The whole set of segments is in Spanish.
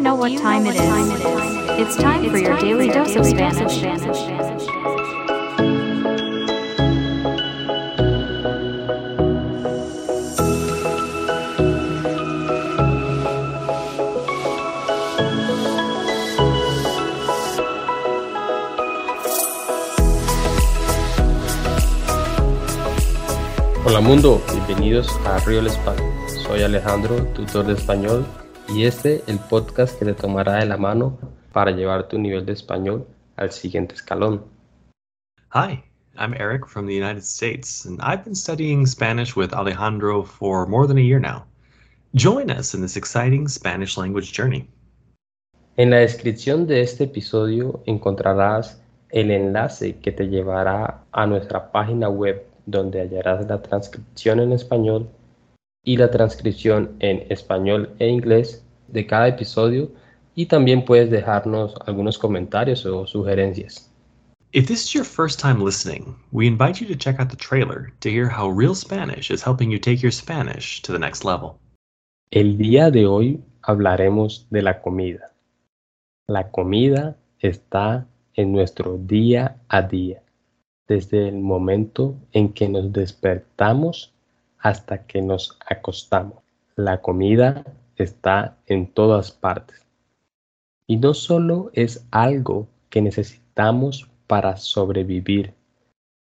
know what time it is? It's time for your daily dose of Spanish. Hola mundo, bienvenidos a Real Español. Soy Alejandro, tutor de español, y este el podcast que te tomará de la mano para llevar tu nivel de español al siguiente escalón. Hi, I'm Eric from the United States, and I've been studying Spanish with Alejandro for more than a year now. Join us in this exciting Spanish language journey. En la descripción de este episodio encontrarás el enlace que te llevará a nuestra página web donde hallarás la transcripción en español y la transcripción en español e inglés de cada episodio y también puedes dejarnos algunos comentarios o sugerencias. If this is your first time listening, we invite you to check out the trailer to hear how Real Spanish is helping you take your Spanish to the next level. El día de hoy hablaremos de la comida. La comida está en nuestro día a día, desde el momento en que nos despertamos hasta que nos acostamos. La comida está en todas partes. Y no solo es algo que necesitamos para sobrevivir,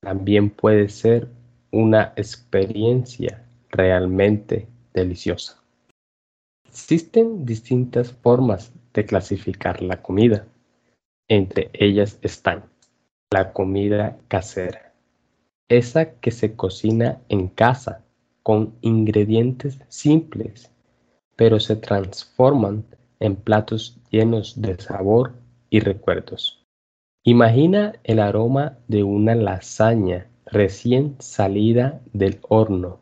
también puede ser una experiencia realmente deliciosa. Existen distintas formas de clasificar la comida. Entre ellas están la comida casera, esa que se cocina en casa con ingredientes simples, pero se transforman en platos llenos de sabor y recuerdos. Imagina el aroma de una lasaña recién salida del horno,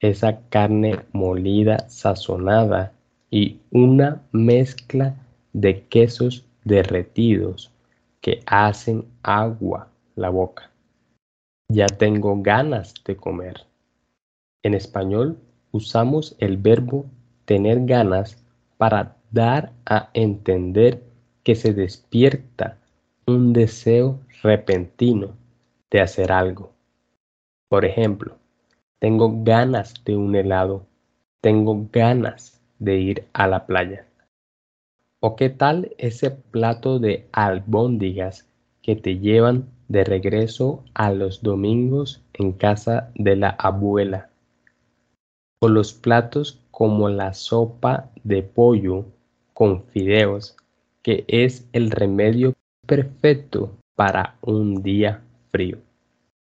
esa carne molida sazonada y una mezcla de quesos derretidos que hacen agua la boca. Ya tengo ganas de comer. En español usamos el verbo tener ganas para dar a entender que se despierta un deseo repentino de hacer algo. Por ejemplo, tengo ganas de un helado, tengo ganas de ir a la playa. ¿O qué tal ese plato de albóndigas que te llevan de regreso a los domingos en casa de la abuela? O los platos como la sopa de pollo con fideos, que es el remedio perfecto para un día frío.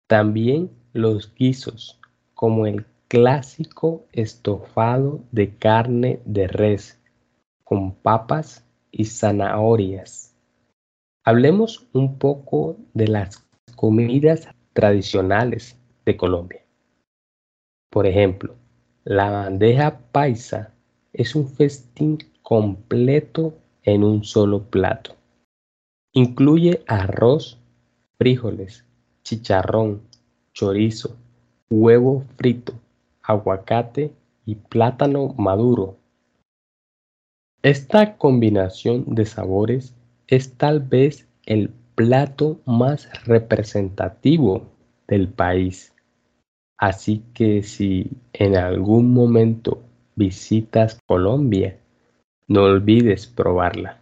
También los guisos, como el clásico estofado de carne de res con papas y zanahorias. Hablemos un poco de las comidas tradicionales de Colombia. Por ejemplo, la bandeja paisa es un festín completo en un solo plato. Incluye arroz, frijoles, chicharrón, chorizo, huevo frito, aguacate y plátano maduro. Esta combinación de sabores es tal vez el plato más representativo del país Así que si en algún momento visitas Colombia, no olvides probarla.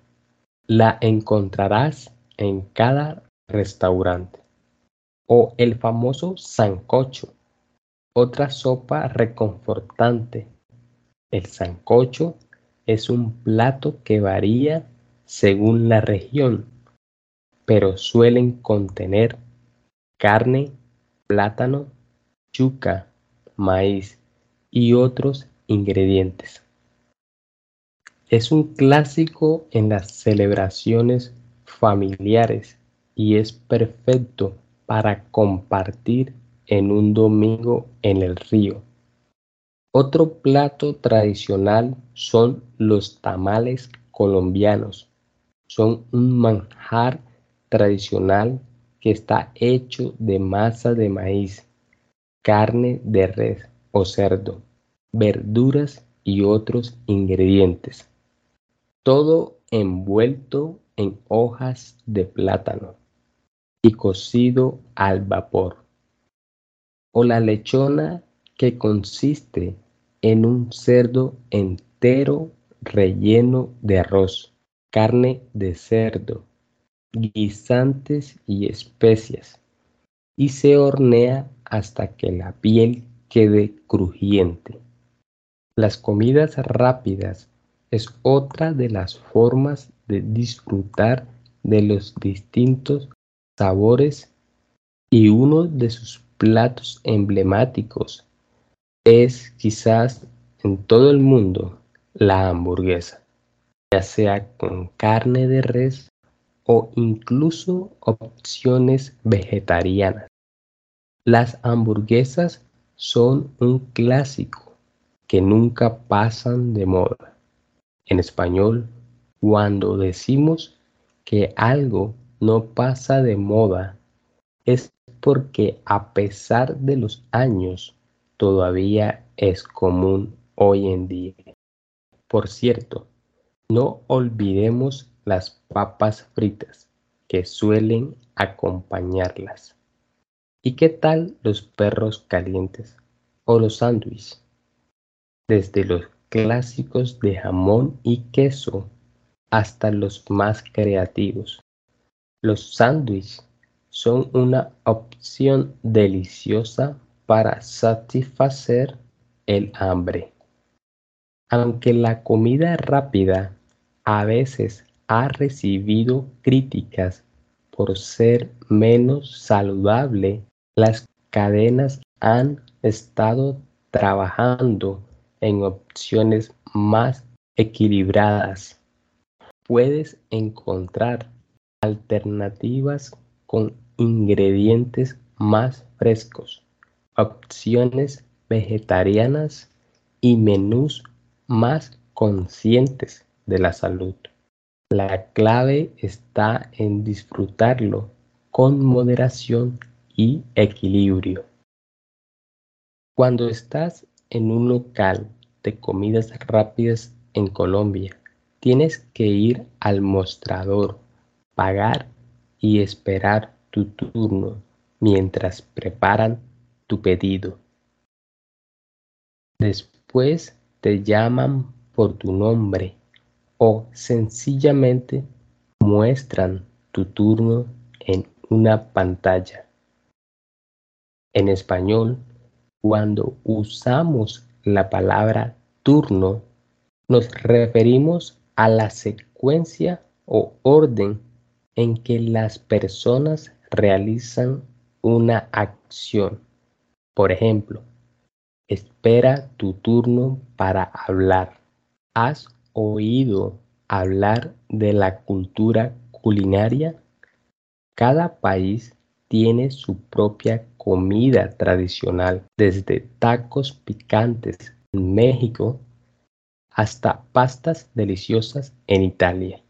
La encontrarás en cada restaurante. O el famoso sancocho, otra sopa reconfortante. El sancocho es un plato que varía según la región, pero suelen contener carne, plátano, yuca, maíz y otros ingredientes. Es un clásico en las celebraciones familiares y es perfecto para compartir en un domingo en el río. Otro plato tradicional son los tamales colombianos. Son un manjar tradicional que está hecho de masa de maíz carne de res o cerdo, verduras y otros ingredientes. todo envuelto en hojas de plátano y cocido al vapor. O la lechona que consiste en un cerdo entero relleno de arroz, carne de cerdo, guisantes y especias, y se hornea hasta que la piel quede crujiente. Las comidas rápidas es otra de las formas de disfrutar de los distintos sabores y uno de sus platos emblemáticos es quizás en todo el mundo la hamburguesa, ya sea con carne de res o incluso opciones vegetarianas. Las hamburguesas son un clásico que nunca pasan de moda. En español, cuando decimos que algo no pasa de moda, es porque a pesar de los años, todavía es común hoy en día. Por cierto, no olvidemos las papas fritas que suelen acompañarlas. ¿Y qué tal los perros calientes o los sándwiches? Desde los clásicos de jamón y queso hasta los más creativos. Los sándwiches son una opción deliciosa para satisfacer el hambre. Aunque la comida rápida a veces ha recibido críticas por ser menos saludable, las cadenas han estado trabajando en opciones más equilibradas. Puedes encontrar alternativas con ingredientes más frescos, opciones vegetarianas y menús más conscientes de la salud. La clave está en disfrutarlo con moderación y equilibrio. Cuando estás en un local de comidas rápidas en Colombia, tienes que ir al mostrador, pagar y esperar tu turno mientras preparan tu pedido. Después te llaman por tu nombre o sencillamente muestran tu turno en una pantalla. En español, cuando usamos la palabra turno, nos referimos a la secuencia o orden en que las personas realizan una acción. Por ejemplo, Espera tu turno para hablar. ¿Has oído hablar de la cultura culinaria? Cada país tiene su propia comida tradicional, desde tacos picantes en México hasta pastas deliciosas en Italia.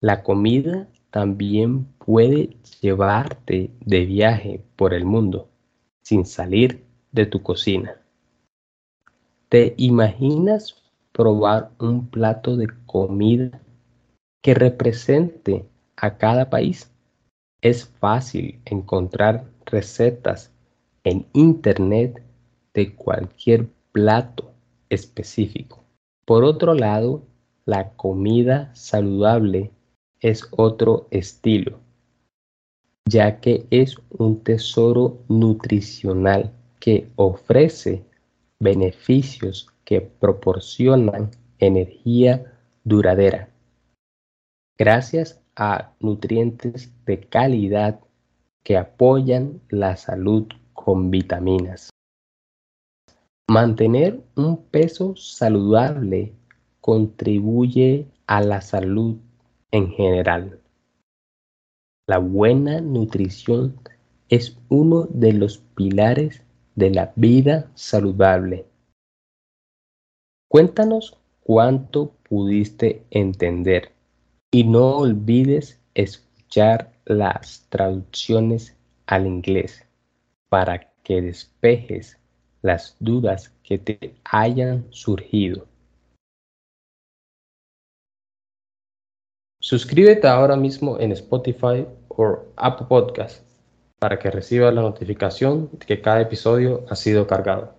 La comida también puede llevarte de viaje por el mundo sin salir de tu cocina. ¿Te imaginas probar un plato de comida que represente a cada país? Es fácil encontrar recetas en internet de cualquier plato específico. Por otro lado, la comida saludable es otro estilo, ya que es un tesoro nutricional que ofrece beneficios que proporcionan energía duradera. Gracias a nutrientes de calidad que apoyan la salud con vitaminas. Mantener un peso saludable contribuye a la salud en general. La buena nutrición es uno de los pilares de la vida saludable. Cuéntanos cuánto pudiste entender y no olvides escuchar las traducciones al inglés para que despejes las dudas que te hayan surgido. Suscríbete ahora mismo en Spotify o Apple Podcast para que recibas la notificación de que cada episodio ha sido cargado.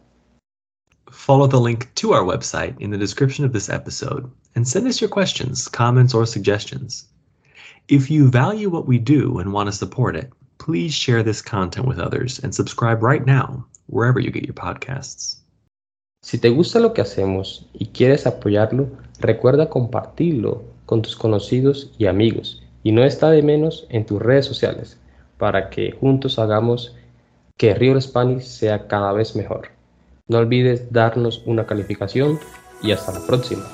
Follow the link to our website in the description of this episode and send us your questions, comments, or suggestions. If you value what we do and want to support it, please share this content with others and subscribe right now, wherever you get your podcasts. Si te gusta lo que hacemos y quieres apoyarlo, recuerda compartirlo con tus conocidos y amigos y no está de menos en tus redes sociales para que juntos hagamos que Real Spanish sea cada vez mejor. No olvides darnos una calificación y hasta la próxima.